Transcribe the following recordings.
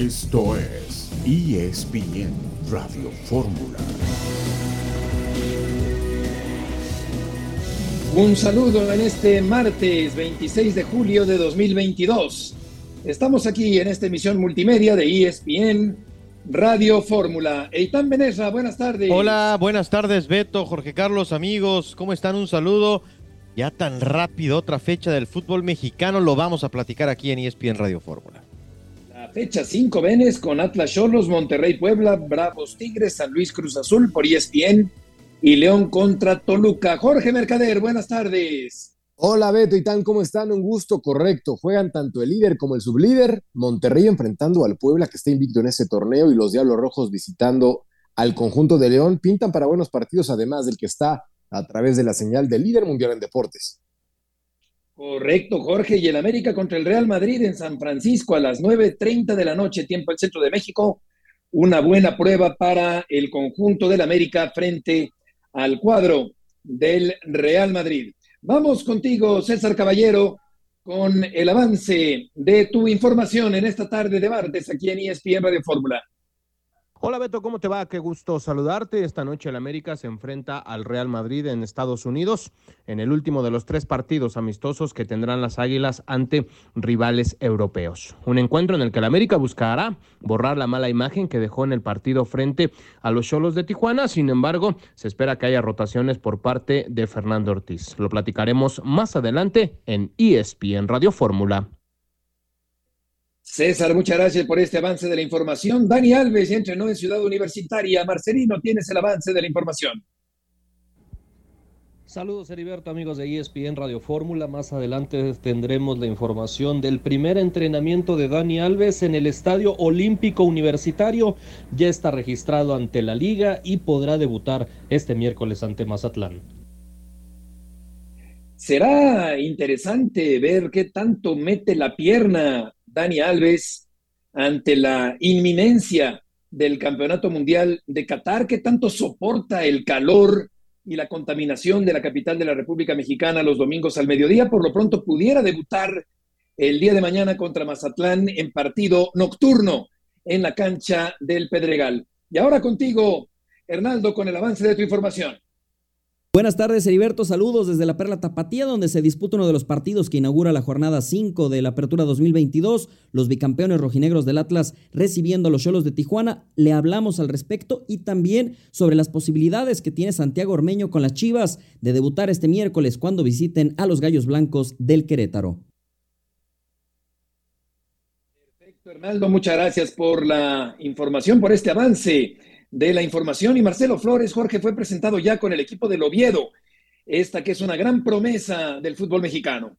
Esto es ESPN Radio Fórmula. Un saludo en este martes 26 de julio de 2022. Estamos aquí en esta emisión multimedia de ESPN Radio Fórmula. Eitan Benesra, buenas tardes. Hola, buenas tardes Beto, Jorge Carlos, amigos, ¿cómo están? Un saludo. Ya tan rápido, otra fecha del fútbol mexicano, lo vamos a platicar aquí en ESPN Radio Fórmula. Fecha 5 Venes con Atlas Cholos, Monterrey Puebla, Bravos Tigres, San Luis Cruz Azul por ESPN y León contra Toluca. Jorge Mercader, buenas tardes. Hola Beto y tan, ¿cómo están? Un gusto, correcto. Juegan tanto el líder como el sublíder. Monterrey enfrentando al Puebla que está invicto en ese torneo y los Diablos Rojos visitando al conjunto de León. Pintan para buenos partidos, además del que está a través de la señal del líder mundial en deportes. Correcto, Jorge. Y el América contra el Real Madrid en San Francisco a las 9.30 de la noche, tiempo del centro de México. Una buena prueba para el conjunto del América frente al cuadro del Real Madrid. Vamos contigo, César Caballero, con el avance de tu información en esta tarde de martes aquí en ESPN Radio Fórmula. Hola Beto, ¿cómo te va? Qué gusto saludarte. Esta noche el América se enfrenta al Real Madrid en Estados Unidos en el último de los tres partidos amistosos que tendrán las Águilas ante rivales europeos. Un encuentro en el que el América buscará borrar la mala imagen que dejó en el partido frente a los Cholos de Tijuana. Sin embargo, se espera que haya rotaciones por parte de Fernando Ortiz. Lo platicaremos más adelante en ESPN Radio Fórmula. César, muchas gracias por este avance de la información. Dani Alves entrenó en Ciudad Universitaria. Marcelino, tienes el avance de la información. Saludos Heriberto, amigos de ESPN Radio Fórmula. Más adelante tendremos la información del primer entrenamiento de Dani Alves en el Estadio Olímpico Universitario. Ya está registrado ante la liga y podrá debutar este miércoles ante Mazatlán. Será interesante ver qué tanto mete la pierna Dani Alves ante la inminencia del Campeonato Mundial de Qatar, que tanto soporta el calor y la contaminación de la capital de la República Mexicana los domingos al mediodía, por lo pronto pudiera debutar el día de mañana contra Mazatlán en partido nocturno en la cancha del Pedregal. Y ahora contigo, Hernaldo, con el avance de tu información. Buenas tardes, Heriberto. Saludos desde la Perla Tapatía, donde se disputa uno de los partidos que inaugura la jornada 5 de la Apertura 2022. Los bicampeones rojinegros del Atlas recibiendo a los Cholos de Tijuana. Le hablamos al respecto y también sobre las posibilidades que tiene Santiago Ormeño con las Chivas de debutar este miércoles cuando visiten a los Gallos Blancos del Querétaro. Perfecto, Hernaldo. Muchas gracias por la información, por este avance de la información. Y Marcelo Flores, Jorge, fue presentado ya con el equipo del Oviedo, esta que es una gran promesa del fútbol mexicano.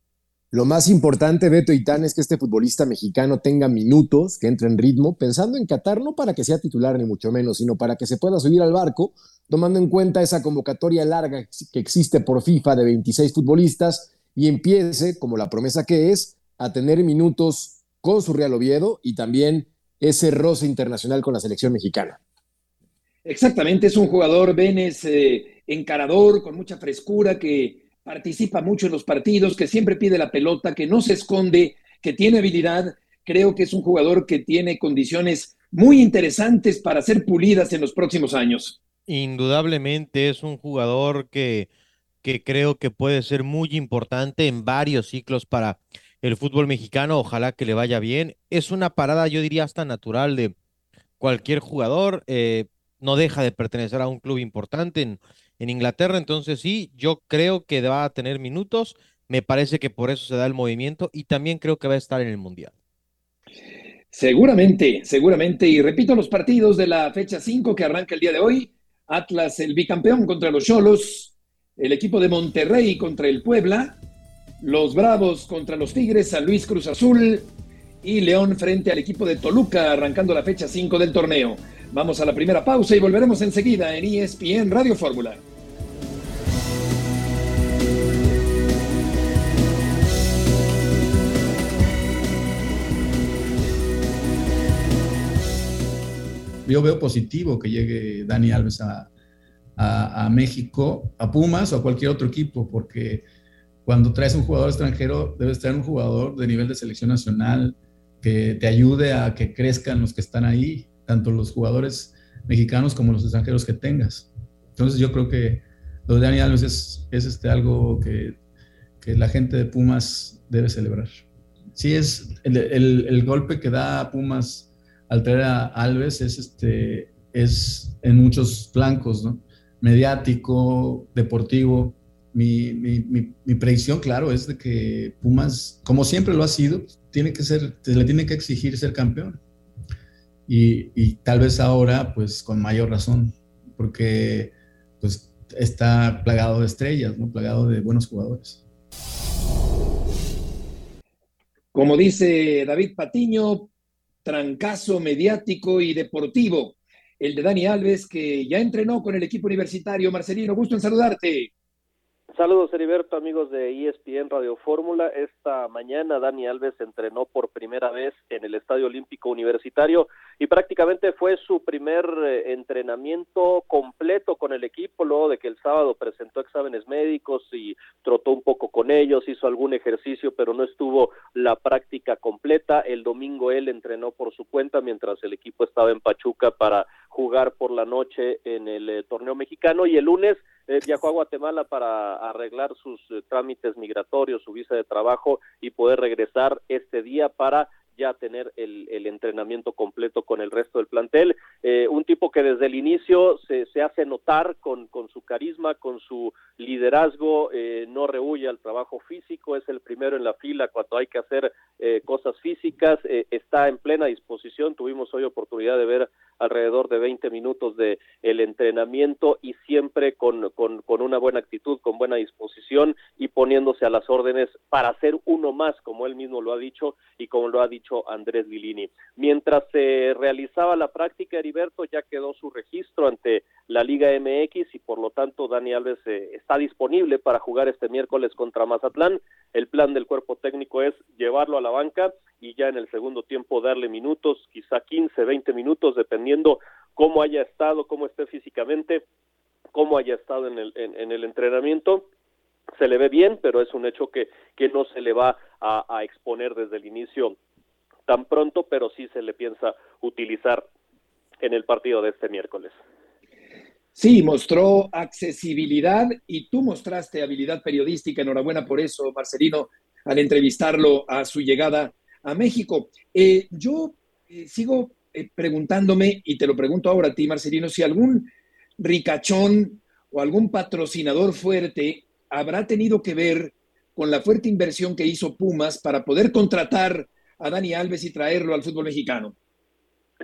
Lo más importante, Beto Itán, es que este futbolista mexicano tenga minutos, que entre en ritmo, pensando en Qatar, no para que sea titular ni mucho menos, sino para que se pueda subir al barco, tomando en cuenta esa convocatoria larga que existe por FIFA de 26 futbolistas y empiece, como la promesa que es, a tener minutos con su Real Oviedo y también ese roce internacional con la selección mexicana. Exactamente, es un jugador, Benes, eh, encarador, con mucha frescura, que participa mucho en los partidos, que siempre pide la pelota, que no se esconde, que tiene habilidad. Creo que es un jugador que tiene condiciones muy interesantes para ser pulidas en los próximos años. Indudablemente es un jugador que, que creo que puede ser muy importante en varios ciclos para el fútbol mexicano. Ojalá que le vaya bien. Es una parada, yo diría, hasta natural de cualquier jugador. Eh, no deja de pertenecer a un club importante en, en Inglaterra, entonces sí, yo creo que va a tener minutos, me parece que por eso se da el movimiento y también creo que va a estar en el Mundial. Seguramente, seguramente, y repito los partidos de la fecha 5 que arranca el día de hoy, Atlas el bicampeón contra los Cholos, el equipo de Monterrey contra el Puebla, los Bravos contra los Tigres, San Luis Cruz Azul. Y León frente al equipo de Toluca arrancando la fecha 5 del torneo. Vamos a la primera pausa y volveremos enseguida en ESPN Radio Fórmula. Yo veo positivo que llegue Dani Alves a, a, México, a Pumas o a cualquier otro equipo, porque cuando traes un jugador extranjero, debes traer un jugador de nivel de selección nacional, que te ayude a que crezcan los que están ahí, tanto los jugadores mexicanos como los extranjeros que tengas. Entonces yo creo que lo de Dani Alves es, es este, algo que, que, la gente de Pumas debe celebrar. Sí, es el, el, el, golpe que da Pumas al traer a Alves es, este, es en muchos flancos, ¿no? mediático, deportivo. Mi, mi, mi, mi, predicción, claro, es de que Pumas, como siempre lo ha sido, tiene que ser, se le tiene que exigir ser campeón. Y, tal vez ahora, pues con mayor razón, porque pues está plagado de estrellas, ¿no? plagado de buenos jugadores. Como dice David Patiño, trancazo mediático y deportivo el de Dani Alves, que ya entrenó con el equipo universitario. Marcelino, gusto en saludarte. Saludos, Heriberto, amigos de ESPN Radio Fórmula. Esta mañana Dani Alves entrenó por primera vez en el Estadio Olímpico Universitario y prácticamente fue su primer eh, entrenamiento completo con el equipo, luego de que el sábado presentó exámenes médicos y trotó un poco con ellos, hizo algún ejercicio, pero no estuvo la práctica completa. El domingo él entrenó por su cuenta mientras el equipo estaba en Pachuca para jugar por la noche en el eh, torneo mexicano y el lunes eh, viajó a Guatemala para arreglar sus eh, trámites migratorios, su visa de trabajo y poder regresar este día para ya tener el, entrenamiento completo con el resto del plantel. Eh, un tipo que desde el inicio se, se hace notar con, su carisma, con su liderazgo, no rehuye al trabajo físico, es el primero en la fila cuando hay que hacer cosas físicas, está en plena disposición. Tuvimos hoy oportunidad de ver alrededor de 20 minutos de el entrenamiento y siempre con, con, con una buena actitud, con buena disposición y poniéndose a las órdenes para ser uno más, como él mismo lo ha dicho y como lo ha dicho Andrés Lilini. Mientras se realizaba la práctica, Heriberto ya quedó su registro ante la Liga MX y por lo tanto Dani Alves eh, está disponible para jugar este miércoles contra Mazatlán. El plan del cuerpo técnico es llevarlo a la banca y ya en el segundo tiempo darle minutos, quizá 15, 20 minutos, dependiendo cómo haya estado, cómo esté físicamente, cómo haya estado en el, en, el entrenamiento se le ve bien, pero es un hecho que, que no se le va a, exponer desde el inicio tan pronto, pero sí se le piensa utilizar en el partido de este miércoles. Sí, mostró accesibilidad y tú mostraste habilidad periodística. Enhorabuena por eso, Marcelino, al entrevistarlo a su llegada a México. Eh, yo eh, sigo eh, preguntándome, y te lo pregunto ahora a ti, Marcelino, si algún ricachón o algún patrocinador fuerte habrá tenido que ver con la fuerte inversión que hizo Pumas para poder contratar a Dani Alves y traerlo al fútbol mexicano.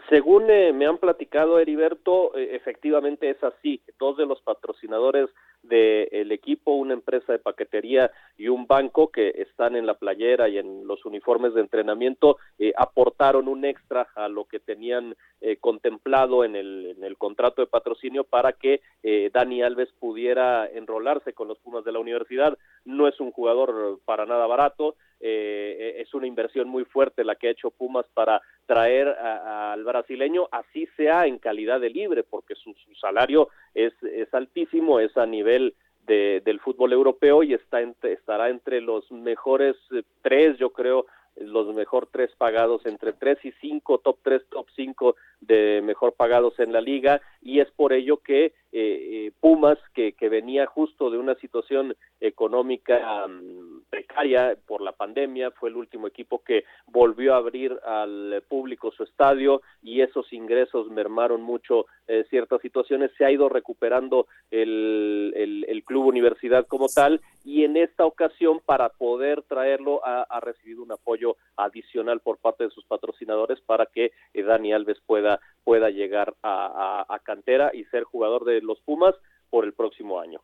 Según eh, me han platicado, Heriberto, eh, efectivamente es así. Dos de los patrocinadores del equipo, una empresa de paquetería y un banco que están en la playera y en los uniformes de entrenamiento, eh, aportaron un extra a lo que tenían eh, contemplado en el, contrato de patrocinio para que eh, Dani Alves pudiera enrolarse con los Pumas de la universidad. No es un jugador para nada barato, eh, es una inversión muy fuerte la que ha hecho Pumas para traer al brasileño, así sea en calidad de libre, porque su, su salario es, altísimo, es a nivel de, del fútbol europeo y está entre, estará entre los mejores eh, tres, yo creo, los mejor tres pagados entre tres y cinco, top tres, top cinco de mejor pagados en la liga. Y es por ello que eh, eh, Pumas, que, que, venía justo de una situación económica um, precaria por la pandemia, fue el último equipo que volvió a abrir al público su estadio y esos ingresos mermaron mucho eh, ciertas situaciones, se ha ido recuperando el, el, club universidad como tal y en esta ocasión para poder traerlo ha, recibido un apoyo adicional por parte de sus patrocinadores para que eh, Dani Alves pueda, pueda llegar a cantera y ser jugador de los Pumas por el próximo año.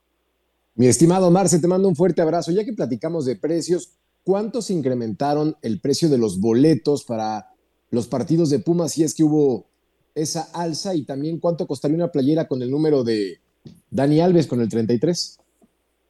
Mi estimado Marce, te mando un fuerte abrazo. Ya que platicamos de precios, ¿cuántos incrementaron el precio de los boletos para los partidos de Pumas si es que hubo esa alza? Y también cuánto costaría una playera con el número de Dani Alves con el 33?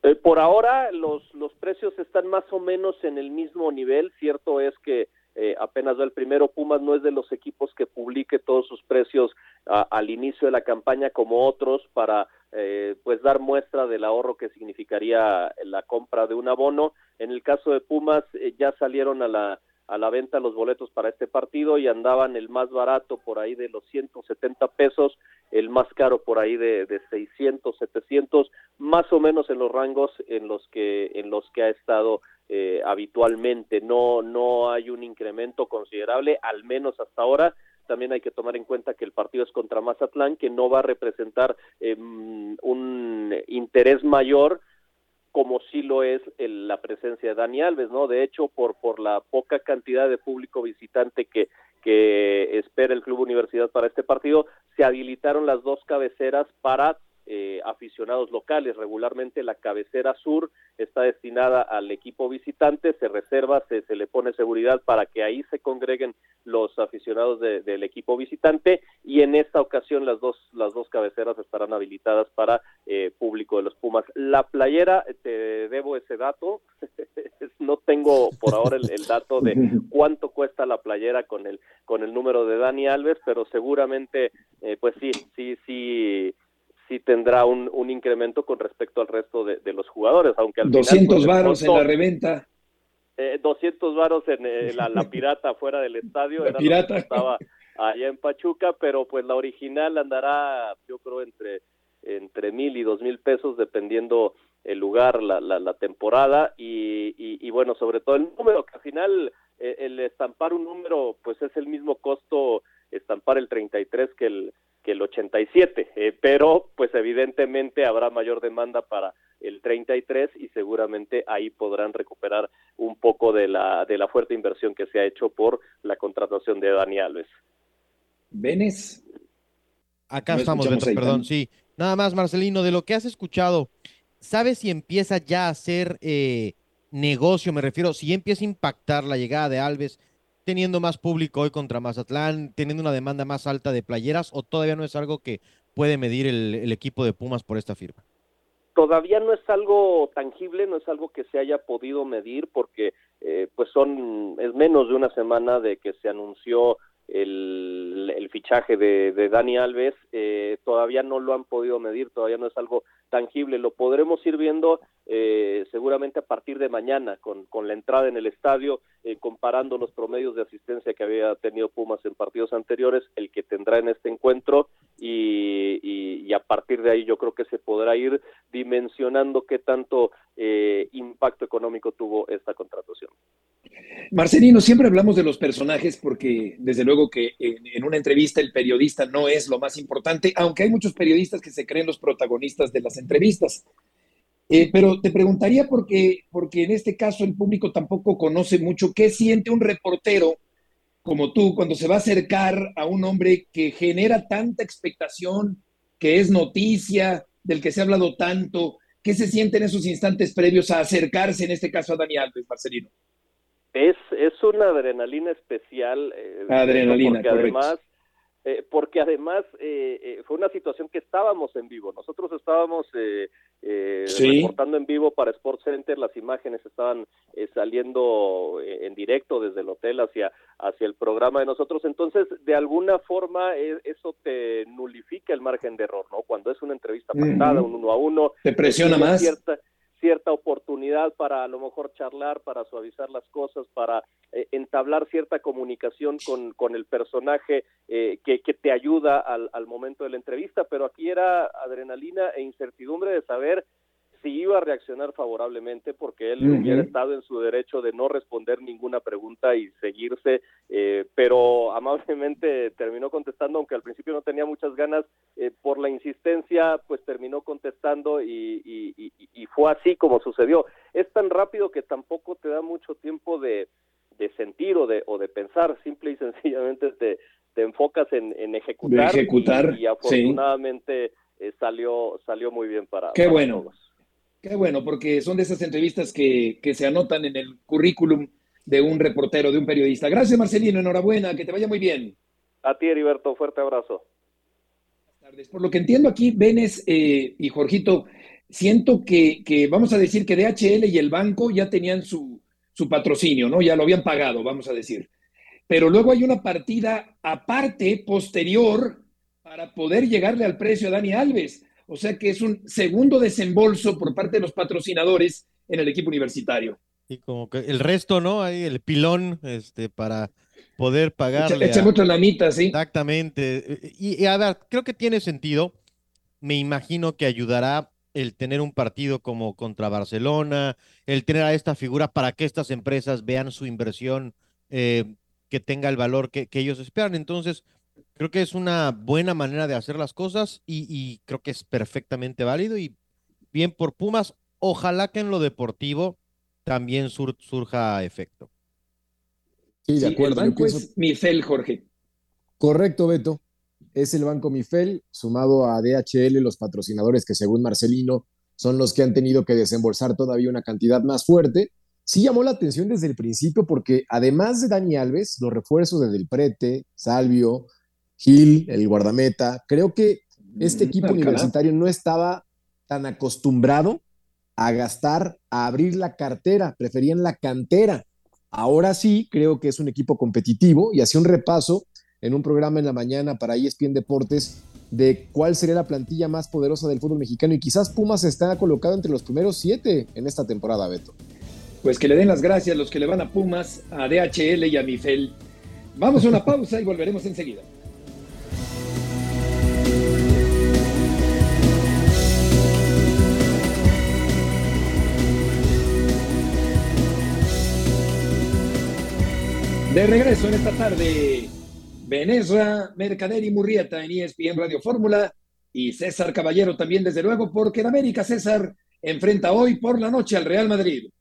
Eh, por ahora los, los precios están más o menos en el mismo nivel. Cierto es que eh, apenas va el primero. Pumas no es de los equipos que publique todos sus precios al inicio de la campaña como otros para eh, pues dar muestra del ahorro que significaría la compra de un abono. En el caso de Pumas eh, ya salieron a la a la venta los boletos para este partido y andaban el más barato por ahí de los 170 pesos, el más caro por ahí de, de 600, 700, más o menos en los rangos en los que en los que ha estado eh, habitualmente. No no hay un incremento considerable, al menos hasta ahora. También hay que tomar en cuenta que el partido es contra Mazatlán, que no va a representar eh, un interés mayor como sí lo es el, la presencia de Dani Alves, ¿no? De hecho, por, por la poca cantidad de público visitante que, que espera el Club Universidad para este partido, se habilitaron las dos cabeceras para eh, aficionados locales. Regularmente la cabecera sur está destinada al equipo visitante, se reserva, se, se le pone seguridad para que ahí se congreguen los aficionados de, del equipo visitante y en esta ocasión las dos, las dos cabeceras estarán habilitadas para eh, público de los Pumas. La playera, te debo ese dato, no tengo por ahora el, el, dato de cuánto cuesta la playera con el, con el número de Dani Alves, pero seguramente, eh, pues sí, sí, sí sí tendrá un, un, incremento con respecto al resto de, de los jugadores, aunque al 200 final, pues, varos en la reventa. Eh, 200 varos en eh, la, la, pirata fuera del estadio, la era pirata. estaba allá en Pachuca, pero pues la original andará, yo creo, entre entre mil y dos mil pesos dependiendo el lugar, la, la, la temporada y, y, y, bueno, sobre todo el número, que al final eh, el estampar un número pues es el mismo costo estampar el 33 que el que el 87, eh, pero pues evidentemente habrá mayor demanda para el 33 y seguramente ahí podrán recuperar un poco de la de la fuerte inversión que se ha hecho por la contratación de Dani Alves. Venes. Acá no estamos, Beto, perdón, sí. Nada más, Marcelino, de lo que has escuchado, ¿sabes si empieza ya a hacer eh, negocio? Me refiero, si empieza a impactar la llegada de Alves teniendo más público hoy contra Mazatlán, teniendo una demanda más alta de playeras o todavía no es algo que puede medir el, el, equipo de Pumas por esta firma? Todavía no es algo tangible, no es algo que se haya podido medir porque eh, pues son es menos de una semana de que se anunció el, fichaje de, de, Dani Alves, eh, todavía no lo han podido medir, todavía no es algo tangible, lo podremos ir viendo eh, seguramente a partir de mañana con, con la entrada en el estadio, eh, comparando los promedios de asistencia que había tenido Pumas en partidos anteriores, el que tendrá en este encuentro y, a partir de ahí yo creo que se podrá ir dimensionando qué tanto eh, impacto económico tuvo esta contratación. Marcelino, siempre hablamos de los personajes porque desde luego que en, una entrevista el periodista no es lo más importante, aunque hay muchos periodistas que se creen los protagonistas de las entrevistas. Eh, pero te preguntaría porque, porque en este caso el público tampoco conoce mucho qué siente un reportero como tú cuando se va a acercar a un hombre que genera tanta expectación, que es noticia, del que se ha hablado tanto. ¿Qué se siente en esos instantes previos a acercarse, en este caso a Dani Alves, Marcelino? Es, es una adrenalina especial. Eh, adrenalina, porque correcto. además eh, porque además eh, eh, fue una situación que estábamos en vivo. Nosotros estábamos eh, sí. reportando en vivo para Sports Center, las imágenes estaban saliendo en directo desde el hotel hacia, hacia el programa de nosotros. Entonces, de alguna forma, eso te nulifica el margen de error, ¿no? Cuando es una entrevista uh -huh. un uno a uno. Te presiona más. Cierta, cierta oportunidad para a lo mejor charlar, para suavizar las cosas, para eh, entablar cierta comunicación con, con el personaje eh, que, que, te ayuda al, al, momento de la entrevista, pero aquí era adrenalina e incertidumbre de saber si iba a reaccionar favorablemente porque él uh -huh. hubiera estado en su derecho de no responder ninguna pregunta y seguirse, eh, pero amablemente terminó contestando, aunque al principio no tenía muchas ganas, eh, por la insistencia, pues terminó contestando y, y, y, y, fue así como sucedió. Es tan rápido que tampoco te da mucho tiempo de, de sentir o de, o de pensar, simple y sencillamente te, te enfocas en, en ejecutar, de ejecutar y, afortunadamente sí. eh, salió, salió muy bien para, Qué para bueno. todos. Qué bueno, porque son de esas entrevistas que, que, se anotan en el currículum de un reportero, de un periodista. Gracias, Marcelino, enhorabuena, que te vaya muy bien. A ti, Heriberto, fuerte abrazo. Buenas tardes. Por lo que entiendo aquí, Benes eh, y Jorgito, siento que, que, vamos a decir que DHL y el banco ya tenían su, su patrocinio, ¿no? Ya lo habían pagado, vamos a decir. Pero luego hay una partida aparte, posterior, para poder llegarle al precio a Dani Alves o sea que es un segundo desembolso por parte de los patrocinadores en el equipo universitario. Y como que el resto, ¿no? Ahí el pilón, este, para poder pagarle. Echa, mucho la mitad, sí. Exactamente. Y, a ver, creo que tiene sentido. Me imagino que ayudará el tener un partido como contra Barcelona, el tener a esta figura para que estas empresas vean su inversión eh, que tenga el valor que, ellos esperan. Entonces, creo que es una buena manera de hacer las cosas y, creo que es perfectamente válido y bien por Pumas. Ojalá que en lo deportivo también surja efecto. Sí, de acuerdo. El banco es Mifel, Jorge. Correcto, Beto. Es el banco Mifel, sumado a DHL, los patrocinadores que según Marcelino son los que han tenido que desembolsar todavía una cantidad más fuerte. Sí llamó la atención desde el principio porque además de Dani Alves, los refuerzos de Del Prete, Salvio, Gil, el guardameta, creo que este mm, equipo universitario no estaba tan acostumbrado a gastar, a abrir la cartera, preferían la cantera. Ahora sí, creo que es un equipo competitivo y hacía un repaso en un programa en la mañana para ESPN Deportes de cuál sería la plantilla más poderosa del fútbol mexicano y quizás Pumas está colocado entre los primeros siete en esta temporada, Beto. Pues que le den las gracias los que le van a Pumas, a DHL y a Mifel. Vamos a una pausa y volveremos enseguida. De regreso en esta tarde, Venezuela, Mercader y Murrieta en ESPN Radio Fórmula y César Caballero también, desde luego, porque en América César enfrenta hoy por la noche al Real Madrid.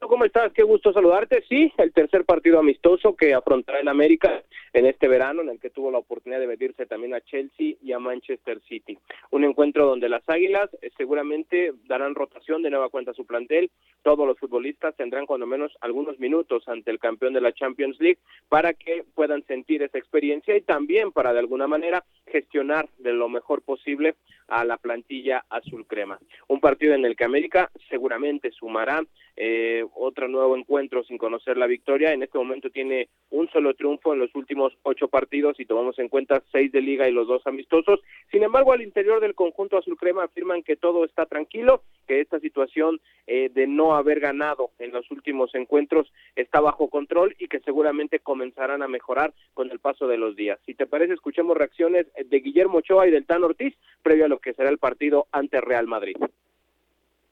¿Cómo estás? Qué gusto saludarte. Sí, el tercer partido amistoso que afrontará el América en este verano, en el que tuvo la oportunidad de medirse también a Chelsea y a Manchester City. Un encuentro donde las Águilas eh, seguramente darán rotación de nueva cuenta a su plantel. Todos los futbolistas tendrán cuando menos algunos minutos ante el campeón de la Champions League para que puedan sentir esa experiencia y también para de alguna manera gestionar de lo mejor posible a la plantilla azul crema. Un partido en el que América seguramente sumará eh, otro nuevo encuentro sin conocer la victoria. En este momento tiene un solo triunfo en los últimos ocho partidos y tomamos en cuenta seis de liga y los dos amistosos. Sin embargo, al interior del conjunto azul crema afirman que todo está tranquilo, que esta situación eh, de no haber ganado en los últimos encuentros está bajo control y que seguramente comenzarán a mejorar con el paso de los días. Si te parece, escuchemos reacciones de Guillermo Ochoa y del Tan Ortiz previo a lo que será el partido ante Real Madrid.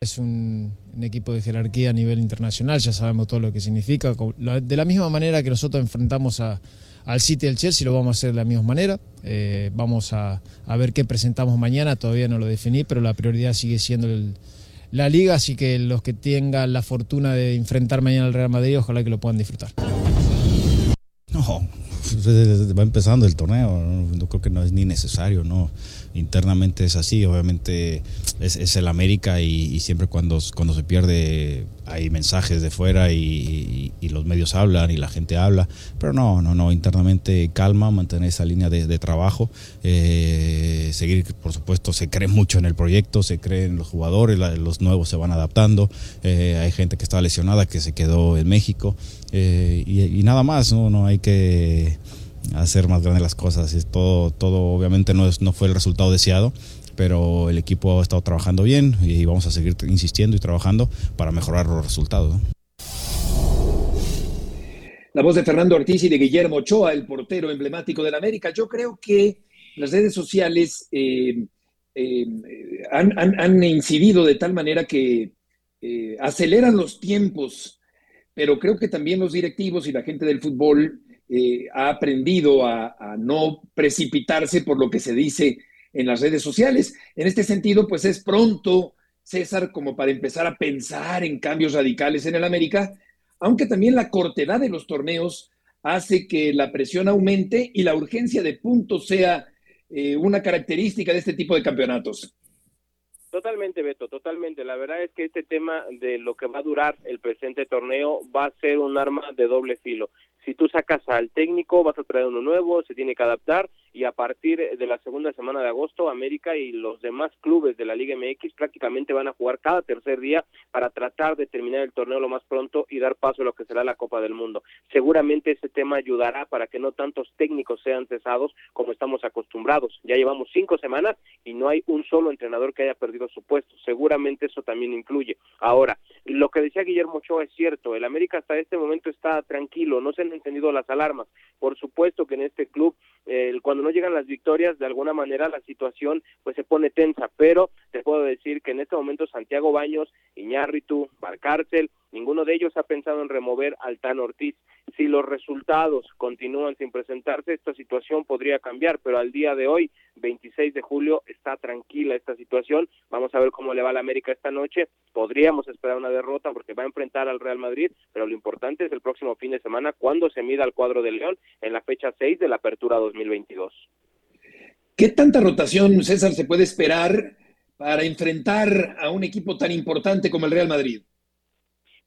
Es un, equipo de jerarquía a nivel internacional, ya sabemos todo lo que significa. De la misma manera que nosotros enfrentamos al City al Chelsea, lo vamos a hacer de la misma manera. Eh, vamos a, ver qué presentamos mañana, todavía no lo definí, pero la prioridad sigue siendo la liga, así que los que tengan la fortuna de enfrentar mañana al Real Madrid, ojalá que lo puedan disfrutar. No, va empezando el torneo, no, creo que no es ni necesario, no internamente es así, obviamente es, el América y, siempre cuando, cuando se pierde hay mensajes de fuera y, los medios hablan y la gente habla, pero no, no, no, internamente calma, mantener esa línea de, trabajo, eh, seguir, por supuesto, se cree mucho en el proyecto, se cree en los jugadores, los nuevos se van adaptando, eh, hay gente que está lesionada que se quedó en México eh, y, nada más, ¿no? no hay que hacer más grandes las cosas. Es todo, todo obviamente no, es, no fue el resultado deseado, pero el equipo ha estado trabajando bien y vamos a seguir insistiendo y trabajando para mejorar los resultados. La voz de Fernando Ortiz y de Guillermo Ochoa, el portero emblemático del América. Yo creo que las redes sociales eh, eh, han, incidido de tal manera que eh, aceleran los tiempos, pero creo que también los directivos y la gente del fútbol eh, ha aprendido a, no precipitarse por lo que se dice en las redes sociales. En este sentido, pues es pronto, César, como para empezar a pensar en cambios radicales en el América, aunque también la cortedad de los torneos hace que la presión aumente y la urgencia de puntos sea eh, una característica de este tipo de campeonatos. Totalmente, Beto, totalmente. La verdad es que este tema de lo que va a durar el presente torneo va a ser un arma de doble filo Si tú sacas al técnico, vas a traer uno nuevo, se tiene que adaptar y a partir de la segunda semana de agosto, América y los demás clubes de la Liga MX prácticamente van a jugar cada tercer día para tratar de terminar el torneo lo más pronto y dar paso a lo que será la Copa del Mundo. Seguramente ese tema ayudará para que no tantos técnicos sean cesados como estamos acostumbrados. Ya llevamos cinco semanas y no hay un solo entrenador que haya perdido su puesto. Seguramente eso también influye. Ahora, lo que decía Guillermo Ochoa es cierto. El América hasta este momento está tranquilo, no se han encendido las alarmas. Por supuesto que en este club, eh, cuando no llegan las victorias, de alguna manera la situación pues se pone tensa, pero te puedo decir que en este momento Santiago Baños, Iñárritu, Barcárcel, ninguno de ellos ha pensado en remover al Tan Ortiz. Si los resultados continúan sin presentarse, esta situación podría cambiar, pero al día de hoy, 26 de julio, está tranquila esta situación. Vamos a ver cómo le va a la América esta noche. Podríamos esperar una derrota porque va a enfrentar al Real Madrid, pero lo importante es el próximo fin de semana cuando se mida al cuadro de León en la fecha 6 de la Apertura 2022. ¿Qué tanta rotación, César, se puede esperar para enfrentar a un equipo tan importante como el Real Madrid?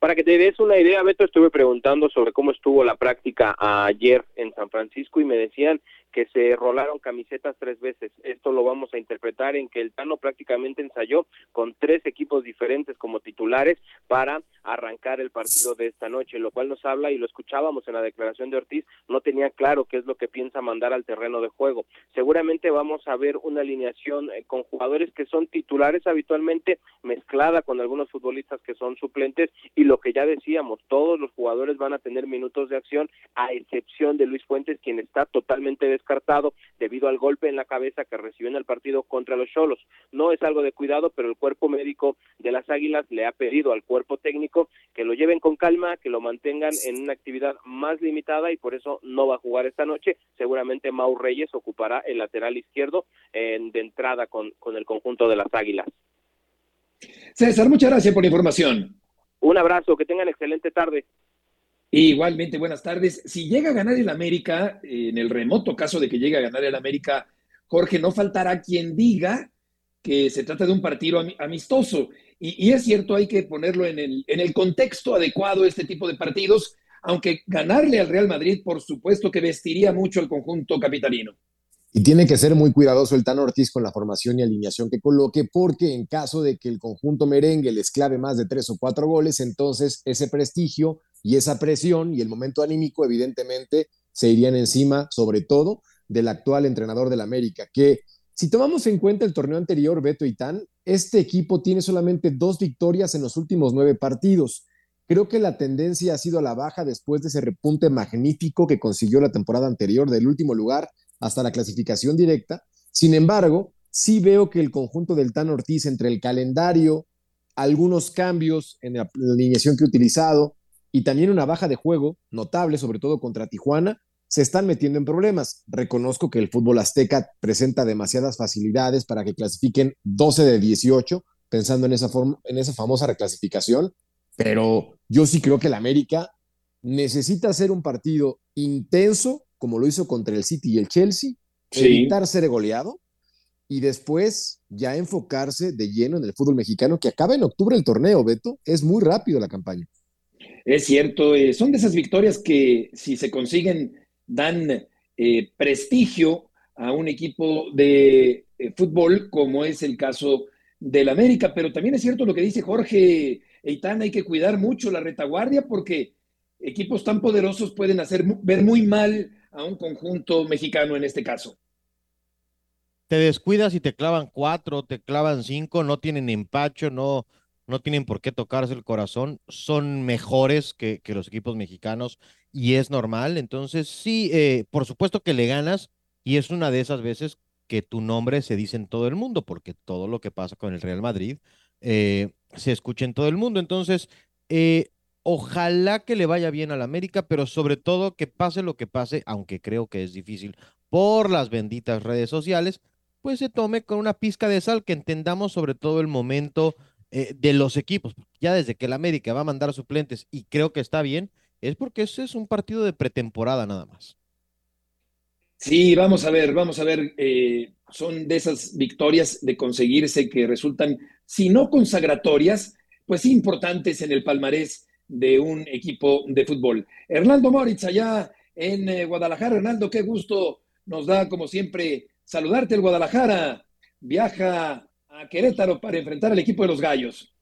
Para que te des una idea, Beto, estuve preguntando sobre cómo estuvo la práctica ayer en San Francisco y me decían que se rolaron camisetas tres veces. Esto lo vamos a interpretar en que el Tano prácticamente ensayó con tres equipos diferentes como titulares para arrancar el partido de esta noche, lo cual nos habla y lo escuchábamos en la declaración de Ortiz, no tenía claro qué es lo que piensa mandar al terreno de juego. Seguramente vamos a ver una alineación eh, con jugadores que son titulares habitualmente mezclada con algunos futbolistas que son suplentes y lo que ya decíamos, todos los jugadores van a tener minutos de acción a excepción de Luis Fuentes quien está totalmente descartado debido al golpe en la cabeza que recibió en el partido contra los Cholos. No es algo de cuidado, pero el cuerpo médico de las Águilas le ha pedido al cuerpo técnico que lo lleven con calma, que lo mantengan en una actividad más limitada y por eso no va a jugar esta noche. Seguramente Mau Reyes ocupará el lateral izquierdo en, de entrada con, con el conjunto de las Águilas. César, muchas gracias por la información. Un abrazo, que tengan excelente tarde. Igualmente, buenas tardes. Si llega a ganar el América, en el remoto caso de que llegue a ganar el América, Jorge, no faltará quien diga que se trata de un partido amistoso. Y, es cierto, hay que ponerlo en el, en el contexto adecuado este tipo de partidos, aunque ganarle al Real Madrid, por supuesto que vestiría mucho el conjunto capitalino. Y tiene que ser muy cuidadoso el Tano Ortiz con la formación y alineación que coloque, porque en caso de que el conjunto merengue les clave más de tres o cuatro goles, entonces ese prestigio y esa presión y el momento anímico, evidentemente, se irían encima, sobre todo, del actual entrenador del América, que si tomamos en cuenta el torneo anterior, Beto y Tan, este equipo tiene solamente dos victorias en los últimos nueve partidos. Creo que la tendencia ha sido a la baja después de ese repunte magnífico que consiguió la temporada anterior del último lugar hasta la clasificación directa. Sin embargo, sí veo que el conjunto del Tan Ortiz entre el calendario, algunos cambios en la alineación que he utilizado y también una baja de juego notable, sobre todo contra Tijuana, se están metiendo en problemas. Reconozco que el fútbol azteca presenta demasiadas facilidades para que clasifiquen 12 de 18, pensando en esa, forma, en esa famosa reclasificación, pero yo sí creo que el América necesita hacer un partido intenso como lo hizo contra el City y el Chelsea, evitar ser goleado y después ya enfocarse de lleno en el fútbol mexicano que acaba en octubre el torneo, Beto. Es muy rápido la campaña. Es cierto, eh, son de esas victorias que si se consiguen dan eh, prestigio a un equipo de eh, fútbol como es el caso del América, pero también es cierto lo que dice Jorge Eitan, hay que cuidar mucho la retaguardia porque equipos tan poderosos pueden hacer ver muy mal a un conjunto mexicano en este caso. Te descuidas y te clavan cuatro, te clavan cinco, no tienen empacho, no, no tienen por qué tocarse el corazón, son mejores que, que los equipos mexicanos y es normal. Entonces, sí, eh, por supuesto que le ganas y es una de esas veces que tu nombre se dice en todo el mundo, porque todo lo que pasa con el Real Madrid eh, se escucha en todo el mundo. Entonces, eh, Ojalá que le vaya bien al América, pero sobre todo que pase lo que pase, aunque creo que es difícil por las benditas redes sociales, pues se tome con una pizca de sal, que entendamos sobre todo el momento eh, de los equipos. Ya desde que el América va a mandar suplentes y creo que está bien, es porque ese es un partido de pretemporada nada más. Sí, vamos a ver, vamos a ver. Eh, son de esas victorias de conseguirse que resultan, si no consagratorias, pues importantes en el palmarés de un equipo de fútbol. Hernando Moritz, allá en eh, Guadalajara. Hernando, qué gusto nos da, como siempre, saludarte. El Guadalajara viaja a Querétaro para enfrentar al equipo de los Gallos.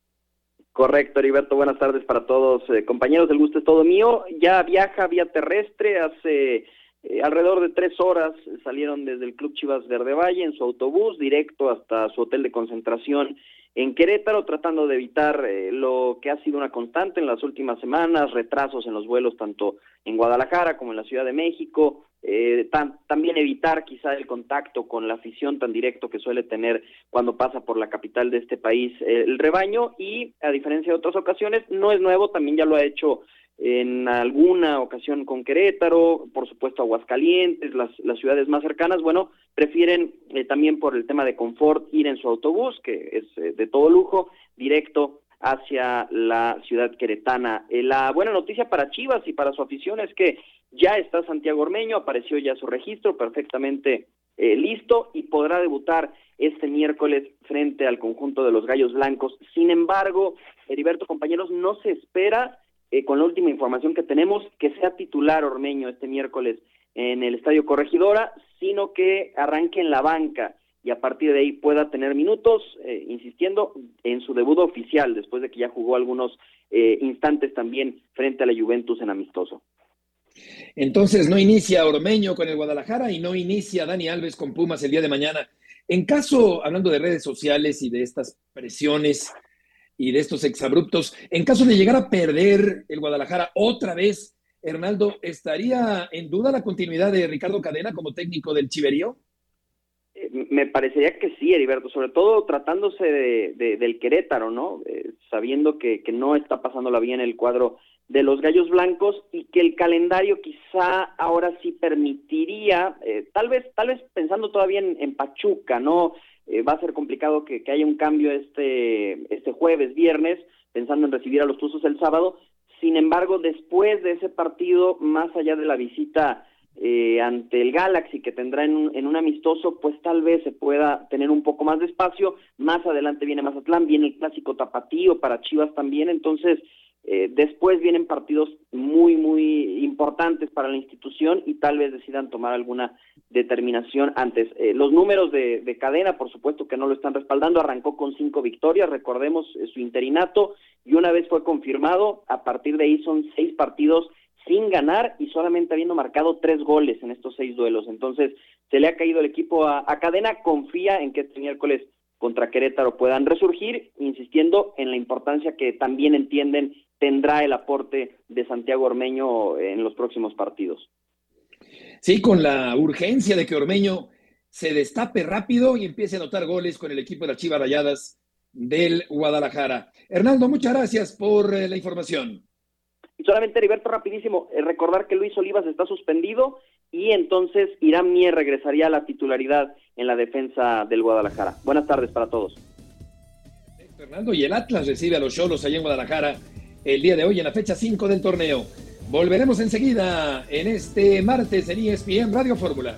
Correcto, Heriberto. Buenas tardes para todos. Eh, compañeros, el gusto es todo mío. Ya viaja vía terrestre hace eh, alrededor de tres horas. Salieron desde el Club Chivas Verde Valle en su autobús directo hasta su hotel de concentración en Querétaro, tratando de evitar eh, lo que ha sido una constante en las últimas semanas, retrasos en los vuelos tanto en Guadalajara como en la Ciudad de México, eh, también evitar quizá el contacto con la afición tan directo que suele tener cuando pasa por la capital de este país eh, el rebaño y a diferencia de otras ocasiones no es nuevo, también ya lo ha hecho en alguna ocasión con Querétaro, por supuesto Aguascalientes, las, las ciudades más cercanas, bueno, prefieren eh, también por el tema de confort ir en su autobús, que es eh, de todo lujo, directo hacia la ciudad queretana. Eh, la buena noticia para Chivas y para su afición es que ya está Santiago Ormeño, apareció ya su registro perfectamente listo y podrá debutar este miércoles frente al conjunto de los Gallos Blancos. Sin embargo, Heriberto, compañeros, no se espera eh, con la última información que tenemos, que sea titular Ormeño este miércoles en el Estadio Corregidora, sino que arranque en la banca y a partir de ahí pueda tener minutos, eh, insistiendo en su debut oficial, después de que ya jugó algunos eh, instantes también frente a la Juventus en amistoso. Entonces no inicia Ormeño con el Guadalajara y no inicia Dani Alves con Pumas el día de mañana. En caso, hablando de redes sociales y de estas presiones, y de estos exabruptos. En caso de llegar a perder el Guadalajara otra vez, Hernaldo, ¿estaría en duda la continuidad de Ricardo Cadena como técnico del Chiverío? Eh, me parecería que sí, Heriberto, sobre todo tratándose de, del Querétaro, ¿no? Eh, sabiendo que, que, no está pasándola bien el cuadro de los Gallos Blancos y que el calendario quizá ahora sí permitiría, eh, tal vez, tal vez pensando todavía en, en Pachuca, ¿no? Eh, va a ser complicado que, haya un cambio este, este jueves, viernes, pensando en recibir a los Tuzos el sábado. Sin embargo, después de ese partido, más allá de la visita eh, ante el Galaxy que tendrá en un, en un amistoso, pues tal vez se pueda tener un poco más de espacio. Más adelante viene Mazatlán, viene el clásico tapatío para Chivas también. Entonces, eh, después vienen partidos muy, muy importantes para la institución y tal vez decidan tomar alguna determinación antes. Eh, los números de, cadena, por supuesto que no lo están respaldando, arrancó con cinco victorias, recordemos eh, su interinato, y una vez fue confirmado, a partir de ahí son seis partidos sin ganar y solamente habiendo marcado tres goles en estos seis duelos. Entonces, se le ha caído el equipo a, a cadena, confía en que este miércoles contra Querétaro puedan resurgir, insistiendo en la importancia que también entienden tendrá el aporte de Santiago Ormeño en los próximos partidos. Sí, con la urgencia de que Ormeño se destape rápido y empiece a anotar goles con el equipo de las Chivas Rayadas del Guadalajara. Hernando, muchas gracias por eh, la información. Y solamente, Heriberto, rapidísimo, eh, recordar que Luis Olivas está suspendido y entonces Irán Mier regresaría a la titularidad en la defensa del Guadalajara. Buenas tardes para todos. Fernando, y el Atlas recibe a los Cholos allá en Guadalajara el día de hoy en la fecha 5 del torneo. Volveremos enseguida en este martes en ESPN Radio Fórmula.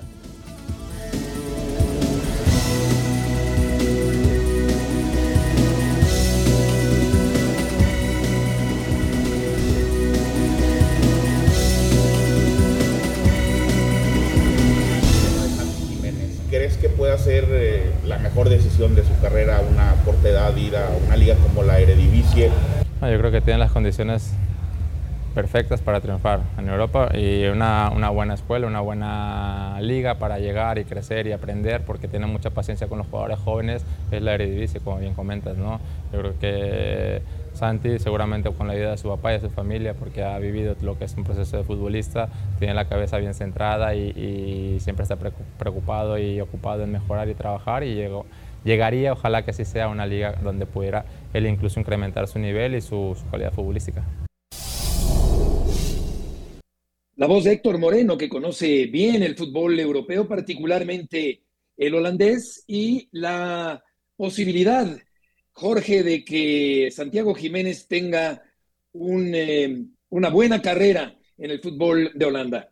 ¿Crees que pueda ser eh, la mejor decisión de su carrera una corta edad ir a una liga como la Eredivisie? Yo creo que tiene las condiciones perfectas para triunfar en Europa y una, una, buena escuela, una buena liga para llegar y crecer y aprender porque tiene mucha paciencia con los jugadores jóvenes, es la Eredivisie, como bien comentas, ¿no? Yo creo que Santi seguramente con la ayuda de su papá y de su familia porque ha vivido lo que es un proceso de futbolista, tiene la cabeza bien centrada y, y siempre está preocupado y ocupado en mejorar y trabajar y llegó, llegaría, ojalá que así sea, una liga donde pudiera él incluso incrementar su nivel y su, calidad futbolística. La voz de Héctor Moreno, que conoce bien el fútbol europeo, particularmente el holandés, y la posibilidad, Jorge, de que Santiago Jiménez tenga eh, una buena carrera en el fútbol de Holanda.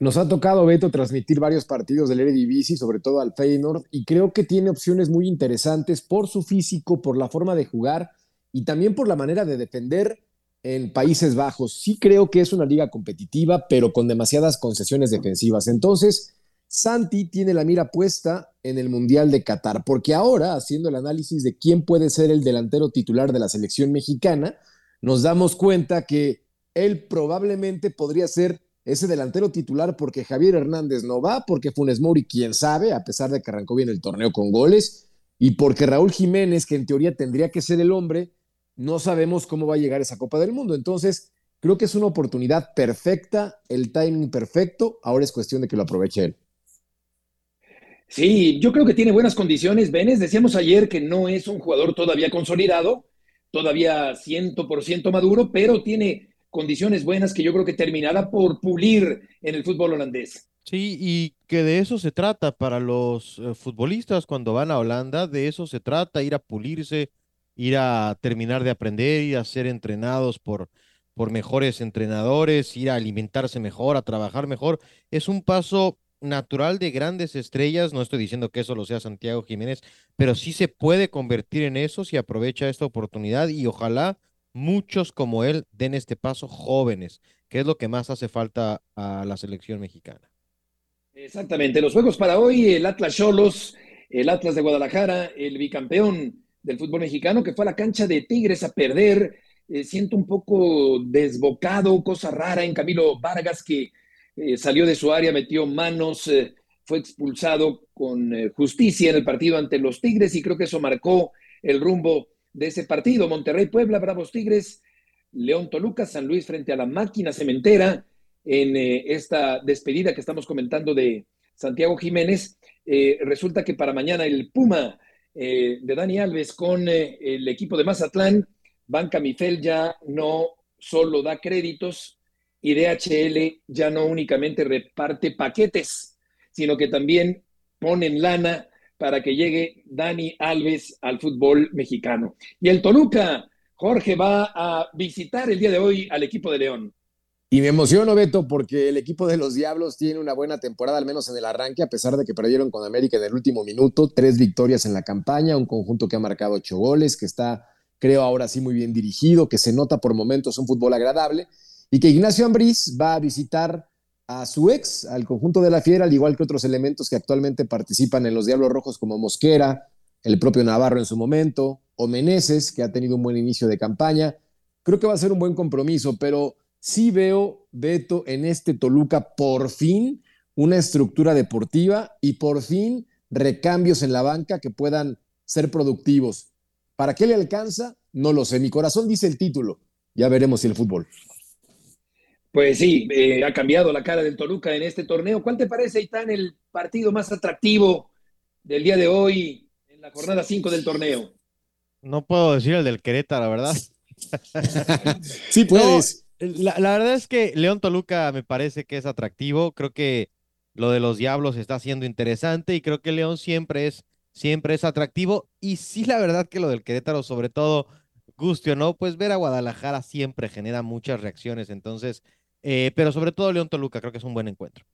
Nos ha tocado, Beto, transmitir varios partidos del Eredivisie, sobre todo al Feyenoord, y creo que tiene opciones muy interesantes por su físico, por la forma de jugar y también por la manera de defender en Países Bajos. Sí creo que es una liga competitiva, pero con demasiadas concesiones defensivas. Entonces, Santi tiene la mira puesta en el Mundial de Qatar, porque ahora, haciendo el análisis de quién puede ser el delantero titular de la selección mexicana, nos damos cuenta que él probablemente podría ser ese delantero titular porque Javier Hernández no va, porque Funes Mori, quién sabe, a pesar de que arrancó bien el torneo con goles, y porque Raúl Jiménez, que en teoría tendría que ser el hombre, no sabemos cómo va a llegar esa Copa del Mundo. Entonces, creo que es una oportunidad perfecta, el timing perfecto, ahora es cuestión de que lo aproveche él. Sí, yo creo que tiene buenas condiciones. Benes, decíamos ayer que no es un jugador todavía consolidado, todavía 100% maduro, pero tiene condiciones buenas que yo creo que terminará por pulir en el fútbol holandés. Sí, y que de eso se trata para los eh, futbolistas cuando van a Holanda, de eso se trata, ir a pulirse, ir a terminar de aprender, ir a ser entrenados por, por mejores entrenadores, ir a alimentarse mejor, a trabajar mejor. Es un paso natural de grandes estrellas, no estoy diciendo que eso lo sea Santiago Jiménez, pero sí se puede convertir en eso si aprovecha esta oportunidad y ojalá muchos como él den este paso jóvenes, que es lo que más hace falta a la selección mexicana. Exactamente, los juegos para hoy, el Atlas Cholos, el Atlas de Guadalajara, el bicampeón del fútbol mexicano que fue a la cancha de Tigres a perder. Eh, siento un poco desbocado, cosa rara en Camilo Vargas que eh, salió de su área, metió manos, eh, fue expulsado con justicia en el partido ante los Tigres y creo que eso marcó el rumbo de ese partido. Monterrey, Puebla, Bravos Tigres, León Toluca, San Luis frente a la máquina cementera en esta despedida que estamos comentando de Santiago Jiménez. resulta que para mañana el Puma eh, de Dani Alves con eh, el equipo de Mazatlán, Banca Mifel ya no solo da créditos y DHL ya no únicamente reparte paquetes, sino que también ponen lana para que llegue Dani Alves al fútbol mexicano. Y el Toluca, Jorge, va a visitar el día de hoy al equipo de León. Y me emociono, Beto, porque el equipo de los Diablos tiene una buena temporada, al menos en el arranque, a pesar de que perdieron con América en el último minuto. Tres victorias en la campaña, un conjunto que ha marcado ocho goles, que está, creo, ahora sí muy bien dirigido, que se nota por momentos un fútbol agradable, y que Ignacio Ambriz va a visitar a su ex, al conjunto de la Fiera, al igual que otros elementos que actualmente participan en los Diablos Rojos, como Mosquera, el propio Navarro en su momento, o Meneses, que ha tenido un buen inicio de campaña. Creo que va a ser un buen compromiso, pero sí veo, Beto, en este Toluca por fin una estructura deportiva y por fin recambios en la banca que puedan ser productivos. ¿Para qué le alcanza? No lo sé. Mi corazón dice el título. Ya veremos si el fútbol. Pues sí, eh, ha cambiado la cara del Toluca en este torneo. ¿Cuál te parece, Itán, el partido más atractivo del día de hoy en la jornada 5 del torneo? No puedo decir el del Querétaro, la verdad. sí puedes. La, verdad es que León Toluca me parece que es atractivo. Creo que lo de los Diablos está siendo interesante y creo que León siempre es, siempre es atractivo. Y sí, la verdad que lo del Querétaro, sobre todo, guste o no, pues ver a Guadalajara siempre genera muchas reacciones. Entonces, eh, pero sobre todo León Toluca, creo que es un buen encuentro.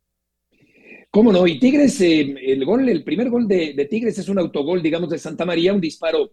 ¿Cómo no? Y Tigres, eh, el gol, el primer gol de, Tigres es un autogol, digamos, de Santa María, un disparo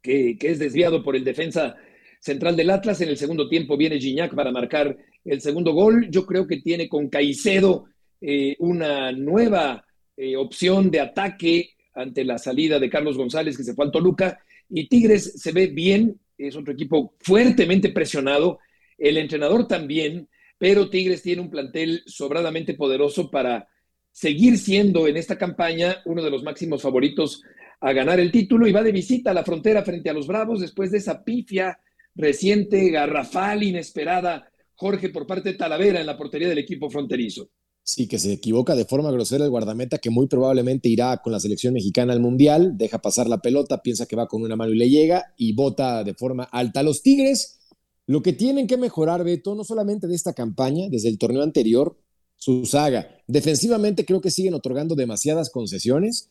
que, que es desviado por el defensa central del Atlas. En el segundo tiempo viene Gignac para marcar el segundo gol. Yo creo que tiene con Caicedo eh, una nueva eh, opción de ataque ante la salida de Carlos González, que se fue al Toluca. Y Tigres se ve bien, es otro equipo fuertemente presionado. El entrenador también, pero Tigres tiene un plantel sobradamente poderoso para seguir siendo en esta campaña uno de los máximos favoritos a ganar el título y va de visita a la frontera frente a los Bravos después de esa pifia reciente, garrafal, inesperada, Jorge, por parte de Talavera en la portería del equipo fronterizo. Sí, que se equivoca de forma grosera el guardameta que muy probablemente irá con la selección mexicana al Mundial, deja pasar la pelota, piensa que va con una mano y le llega y bota de forma alta. Los Tigres, lo que tienen que mejorar, Beto, no solamente de esta campaña, desde el torneo anterior, su saga. Defensivamente creo que siguen otorgando demasiadas concesiones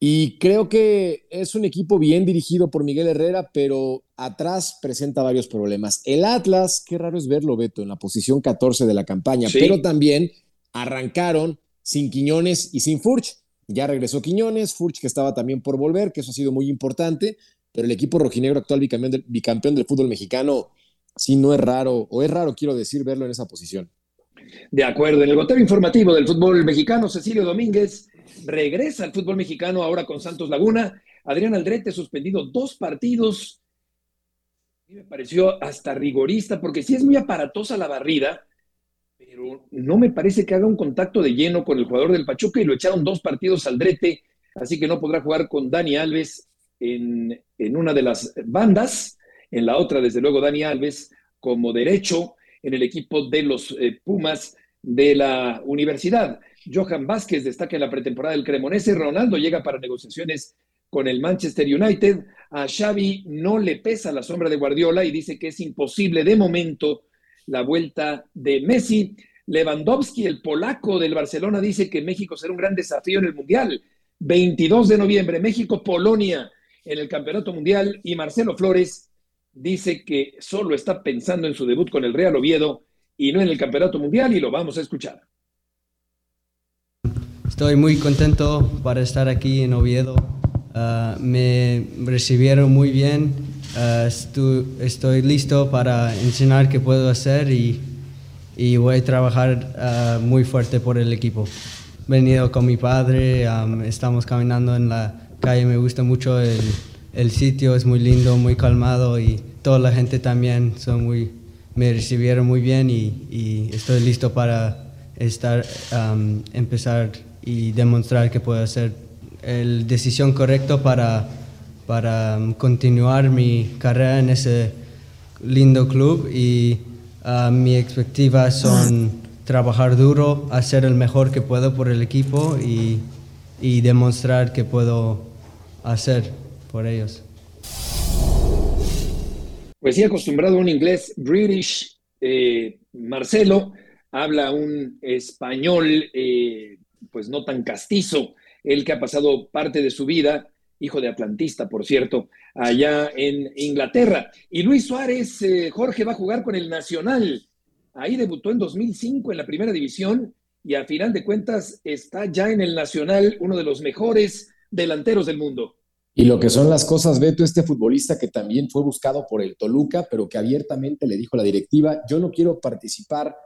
y creo que es un equipo bien dirigido por Miguel Herrera, pero atrás presenta varios problemas. El Atlas, qué raro es verlo, Beto, en la posición 14 de la campaña, pero también arrancaron sin Quiñones y sin Furch. Ya regresó Quiñones, Furch que estaba también por volver, que eso ha sido muy importante, pero el equipo rojinegro actual bicampeón del, bicampeón del fútbol mexicano sí no es raro, o es raro, quiero decir, verlo en esa posición. De acuerdo, en el gotero informativo del fútbol mexicano, Cecilio Domínguez regresa al fútbol mexicano ahora con Santos Laguna. Adrián Aldrete suspendido dos partidos. me pareció hasta rigorista, porque sí es muy aparatosa la barrida, pero no me parece que haga un contacto de lleno con el jugador del Pachuca y lo echaron dos partidos Aldrete, así que no podrá jugar con Dani Alves en, en una de las bandas, en la otra, desde luego, Dani Alves como derecho en el equipo de los eh, Pumas de la universidad. Johan Vázquez destaca en la pretemporada del Cremonese. Ronaldo llega para negociaciones con el Manchester United. A Xavi no le pesa la sombra de Guardiola y dice que es imposible de momento la vuelta de Messi. Lewandowski, el polaco del Barcelona, dice que México será un gran desafío en el Mundial. 22 de noviembre, México-Polonia en el Campeonato Mundial y Marcelo Flores dice que solo está pensando en su debut con el Real Oviedo y no en el Campeonato Mundial y lo vamos a escuchar. Estoy muy contento para estar aquí en Oviedo. Ah, me recibieron muy bien. Ah, estoy, listo para enseñar qué puedo hacer y, y voy a trabajar ah, muy fuerte por el equipo. He venido con mi padre, estamos caminando en la calle, me gusta mucho el, el sitio, es muy lindo, muy calmado y toda la gente también son muy, me recibieron muy bien y, estoy listo para estar, empezar y demostrar que puedo hacer la decisión correcta para, para continuar mi carrera en ese lindo club y mis expectativas son trabajar duro, hacer el mejor que puedo por el equipo y demostrar que puedo hacer por ellos. Pues sí, acostumbrado a un inglés british, eh, Marcelo habla un español eh, pues no tan castizo, él que ha pasado parte de su vida, hijo de atlantista, por cierto, allá en Inglaterra. Y Luis Suárez, eh, Jorge, va a jugar con el Nacional. Ahí debutó en 2005 en la primera división y a final de cuentas está ya en el Nacional, uno de los mejores delanteros del mundo. Y lo que son las cosas, Beto, este futbolista que también fue buscado por el Toluca, pero que abiertamente le dijo a la directiva, yo no quiero participar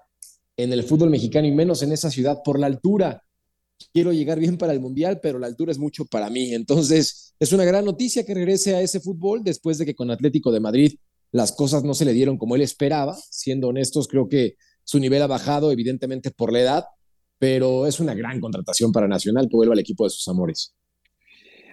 en el fútbol mexicano y menos en esa ciudad por la altura. Quiero llegar bien para el Mundial, pero la altura es mucho para mí. Entonces, es una gran noticia que regrese a ese fútbol después de que con Atlético de Madrid las cosas no se le dieron como él esperaba. Siendo honestos, creo que su nivel ha bajado, evidentemente por la edad, pero es una gran contratación para Nacional que vuelva al equipo de sus amores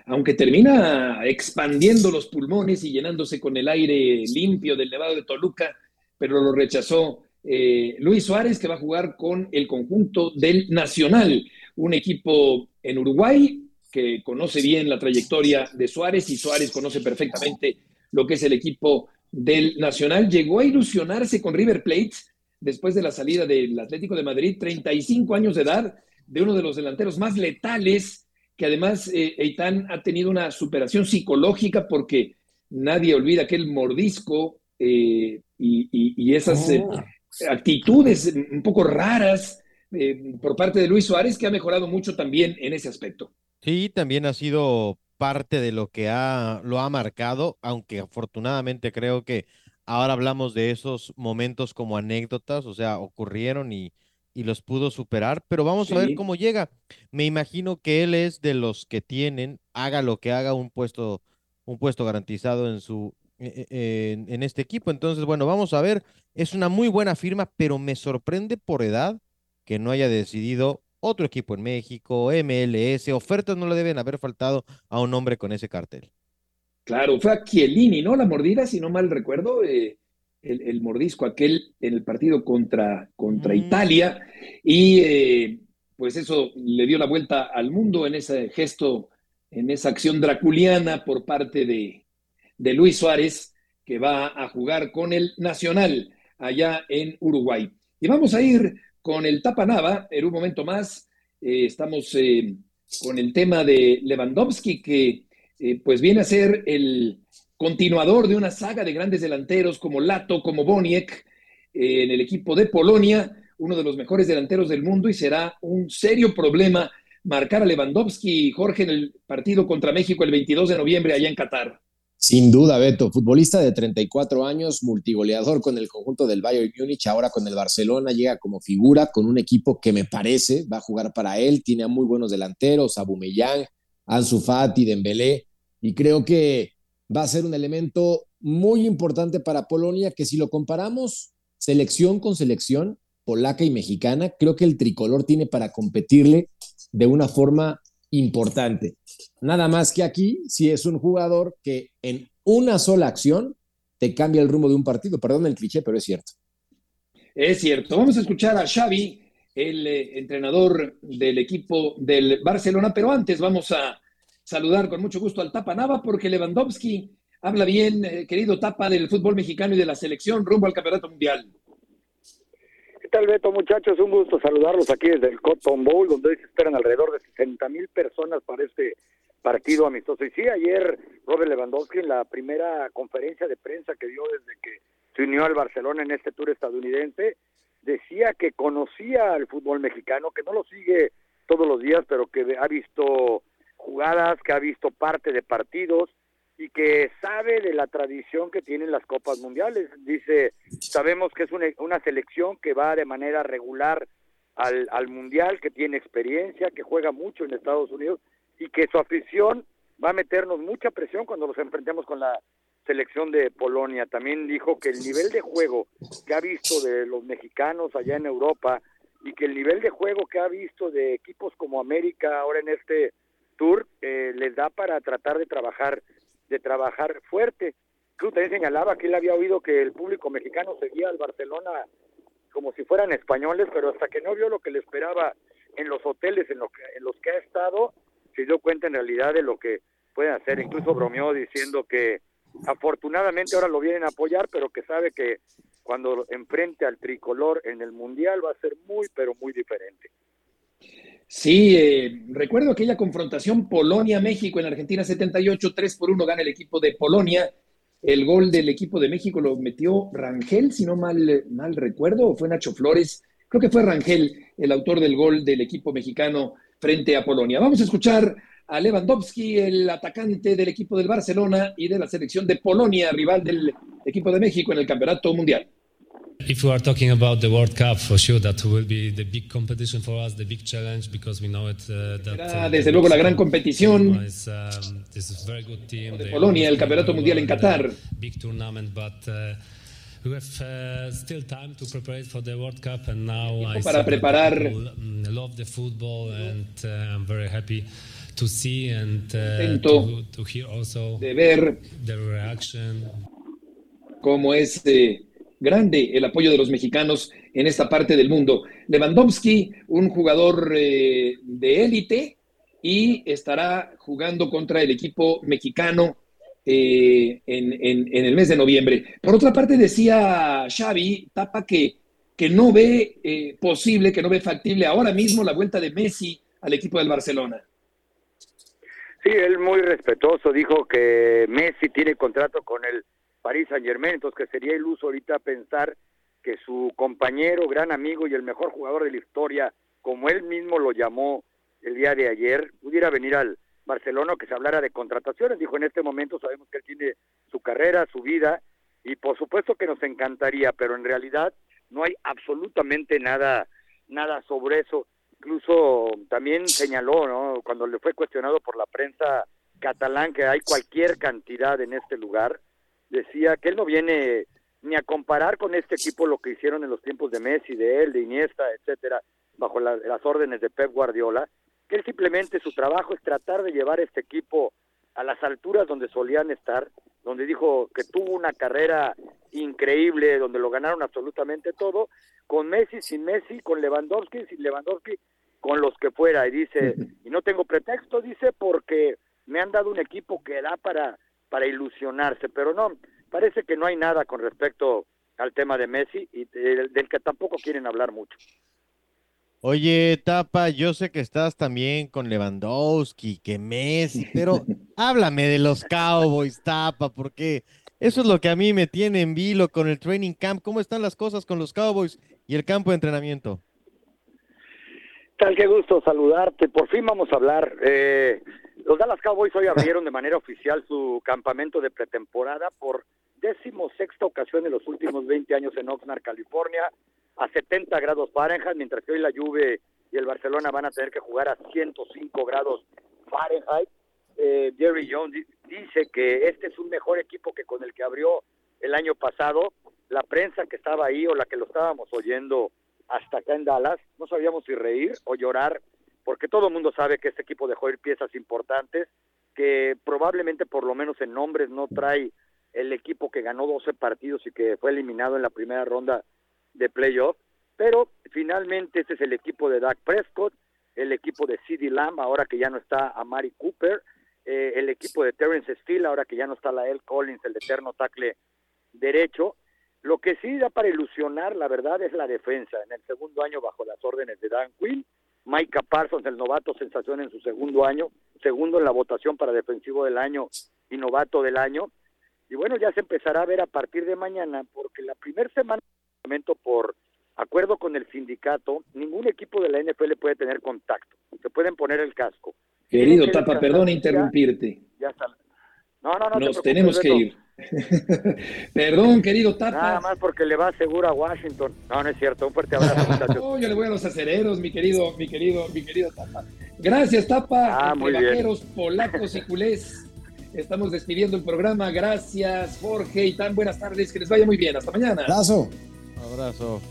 aunque termina expandiendo los pulmones y llenándose con el aire limpio del Nevado de Toluca, pero lo rechazó eh, Luis Suárez, que va a jugar con el conjunto del Nacional, un equipo en Uruguay que conoce bien la trayectoria de Suárez y Suárez conoce perfectamente lo que es el equipo del Nacional. Llegó a ilusionarse con River Plate después de la salida del Atlético de Madrid, 35 años de edad, de uno de los delanteros más letales que además eh, Eitan ha tenido una superación psicológica porque nadie olvida aquel mordisco eh, y, esas eh, oh. actitudes un poco raras eh, por parte de Luis Suárez, que ha mejorado mucho también en ese aspecto. Sí, también ha sido parte de lo que ha, lo ha marcado, aunque afortunadamente creo que ahora hablamos de esos momentos como anécdotas, o sea, ocurrieron y, y los pudo superar, pero vamos a ver cómo llega. Me imagino que él es de los que tienen, haga lo que haga, un puesto, un puesto garantizado en su e, e, en, en, este equipo. Entonces, bueno, vamos a ver. Es una muy buena firma, pero me sorprende por edad que no haya decidido otro equipo en México, MLS, ofertas no le deben haber faltado a un hombre con ese cartel. Claro, fue a Chiellini, ¿no? La mordida, si no mal recuerdo. Eh, el, mordisco aquel en el partido contra, contra mm. Italia y eh, pues eso le dio la vuelta al mundo en ese gesto, en esa acción draculiana por parte de, de Luis Suárez que va a jugar con el Nacional allá en Uruguay. Y vamos a ir con el Tapanava en un momento más. Eh, estamos eh, con el tema de Lewandowski que pues viene a ser el, continuador de una saga de grandes delanteros como Lato, como Boniek, eh, en el equipo de Polonia, uno de los mejores delanteros del mundo y será un serio problema marcar a Lewandowski y Jorge en el partido contra México el 22 de noviembre allá en Qatar. Sin duda, Beto, futbolista de 34 años, multigoleador con el conjunto del Bayern Múnich, ahora con el Barcelona, llega como figura con un equipo que me parece va a jugar para él, tiene a muy buenos delanteros, Abumellán, Ansu Fati, Dembélé, y creo que va a ser un elemento muy importante para Polonia que si lo comparamos selección con selección, polaca y mexicana, creo que el tricolor tiene para competirle de una forma importante. Nada más que aquí, si es un jugador que en una sola acción te cambia el rumbo de un partido. Perdón el cliché, pero es cierto. Es cierto. Vamos a escuchar a Xavi, el eh, entrenador del equipo del Barcelona, pero antes vamos a saludar con mucho gusto al Tapa Nava porque Lewandowski habla bien, eh, querido Tapa, del fútbol mexicano y de la selección rumbo al Campeonato Mundial. ¿Qué tal, Beto, muchachos? Un gusto saludarlos aquí desde el Cotton Bowl, donde hoy se esperan alrededor de 60 mil personas para este partido amistoso. Y sí, ayer Robert Lewandowski en la primera conferencia de prensa que dio desde que se unió al Barcelona en este tour estadounidense, decía que conocía al fútbol mexicano, que no lo sigue todos los días, pero que ha visto jugadas, que ha visto parte de partidos y que sabe de la tradición que tienen las Copas Mundiales. Dice, sabemos que es una, una selección que va de manera regular al, al, Mundial, que tiene experiencia, que juega mucho en Estados Unidos y que su afición va a meternos mucha presión cuando nos enfrentemos con la selección de Polonia. También dijo que el nivel de juego que ha visto de los mexicanos allá en Europa y que el nivel de juego que ha visto de equipos como América ahora en este tour eh, les da para tratar de trabajar de trabajar fuerte. Cruz también señalaba que él había oído que el público mexicano seguía al Barcelona como si fueran españoles, pero hasta que no vio lo que le esperaba en los hoteles en, en los que ha estado, se dio cuenta en realidad de lo que pueden hacer. Incluso bromeó diciendo que afortunadamente ahora lo vienen a apoyar, pero que sabe que cuando enfrente al tricolor en el Mundial va a ser muy, pero muy diferente. Sí, eh, recuerdo aquella confrontación Polonia-México en Argentina 78, 3 por 1 gana el equipo de Polonia. El gol del equipo de México lo metió Rangel, si no mal, mal recuerdo, o fue Nacho Flores. Creo que fue Rangel el autor del gol del equipo mexicano frente a Polonia. Vamos a escuchar a Lewandowski, el atacante del equipo del Barcelona y de la selección de Polonia, rival del equipo de México en el Campeonato Mundial. If we are talking about the World Cup, for sure that will be the big competition for us, the big challenge, because we know it. Uh, that, uh, desde luego la gran competición is, um, this is very good team. de Polonia, el Campeonato Mundial en Qatar. Big tournament, but uh, we have uh, still time to prepare for the World Cup, and now I para preparar. love the football, and uh, I'm very happy to see and uh, to, to, hear also de ver the reaction. Cómo es eh, grande el apoyo de los mexicanos en esta parte del mundo. Lewandowski, un jugador eh, de élite y estará jugando contra el equipo mexicano eh, en, el mes de noviembre. Por otra parte, decía Xavi Tapa que, que no ve eh, posible, que no ve factible ahora mismo la vuelta de Messi al equipo del Barcelona. Sí, él muy respetuoso dijo que Messi tiene contrato con el París Saint Germain, entonces que sería iluso ahorita pensar que su compañero, gran amigo y el mejor jugador de la historia, como él mismo lo llamó el día de ayer, pudiera venir al Barcelona que se hablara de contrataciones. Dijo, en este momento sabemos que él tiene su carrera, su vida, y por supuesto que nos encantaría, pero en realidad no hay absolutamente nada, nada sobre eso. Incluso también señaló, ¿no? cuando le fue cuestionado por la prensa catalán que hay cualquier cantidad en este lugar, decía que él no viene ni a comparar con este equipo lo que hicieron en los tiempos de Messi, de él, de Iniesta, etcétera, bajo las órdenes de Pep Guardiola, que él simplemente su trabajo es tratar de llevar este equipo a las alturas donde solían estar, donde dijo que tuvo una carrera increíble, donde lo ganaron absolutamente todo, con Messi, sin Messi, con Lewandowski, sin Lewandowski, con los que fuera. Y dice, y no tengo pretexto, dice, porque me han dado un equipo que da para para ilusionarse, pero no, parece que no hay nada con respecto al tema de Messi y del, que tampoco quieren hablar mucho. Oye, Tapa, yo sé que estás también con Lewandowski, que Messi, pero háblame de los Cowboys, Tapa, porque eso es lo que a mí me tiene en vilo con el training camp. ¿Cómo están las cosas con los Cowboys y el campo de entrenamiento? Tal, qué gusto saludarte. Por fin vamos a hablar. Eh, Los Dallas Cowboys hoy abrieron de manera oficial su campamento de pretemporada por décimo sexta ocasión en los últimos 20 años en Oxnard, California, a 70 grados Fahrenheit, mientras que hoy la Juve y el Barcelona van a tener que jugar a 105 grados Fahrenheit. Eh, Jerry Jones dice que este es un mejor equipo que con el que abrió el año pasado. La prensa que estaba ahí o la que lo estábamos oyendo hasta acá en Dallas, no sabíamos si reír o llorar, porque todo el mundo sabe que este equipo dejó ir piezas importantes, que probablemente por lo menos en nombres no trae el equipo que ganó 12 partidos y que fue eliminado en la primera ronda de playoff, pero finalmente ese es el equipo de Dak Prescott, el equipo de CeeDee Lamb, ahora que ya no está Amari Cooper, eh, el equipo de Terrence Steele, ahora que ya no está la L. Collins, el eterno tackle derecho. Lo que sí da para ilusionar, la verdad, es la defensa. En el segundo año, bajo las órdenes de Dan Quinn, Micah Parsons, el novato sensación en su segundo año, segundo en la votación para defensivo del año y novato del año. Y bueno, ya se empezará a ver a partir de mañana, porque la primera semana, por acuerdo con el sindicato, ningún equipo de la NFL puede tener contacto. Se pueden poner el casco. Querido Tapa, perdón interrumpirte. Ya está. No, no, no. Nos tenemos que ir. Perdón, querido Tapa. Nada más porque le va seguro a Washington. No, no es cierto. Un fuerte abrazo, muchachos. no, yo le voy a los acereros, mi querido, mi querido, mi querido Tapa. Gracias, Tapa. Ah, muy bien. polacos y culés. Estamos despidiendo el programa. Gracias, Jorge y tan buenas tardes. Que les vaya muy bien. Hasta mañana. Abrazo. Abrazo.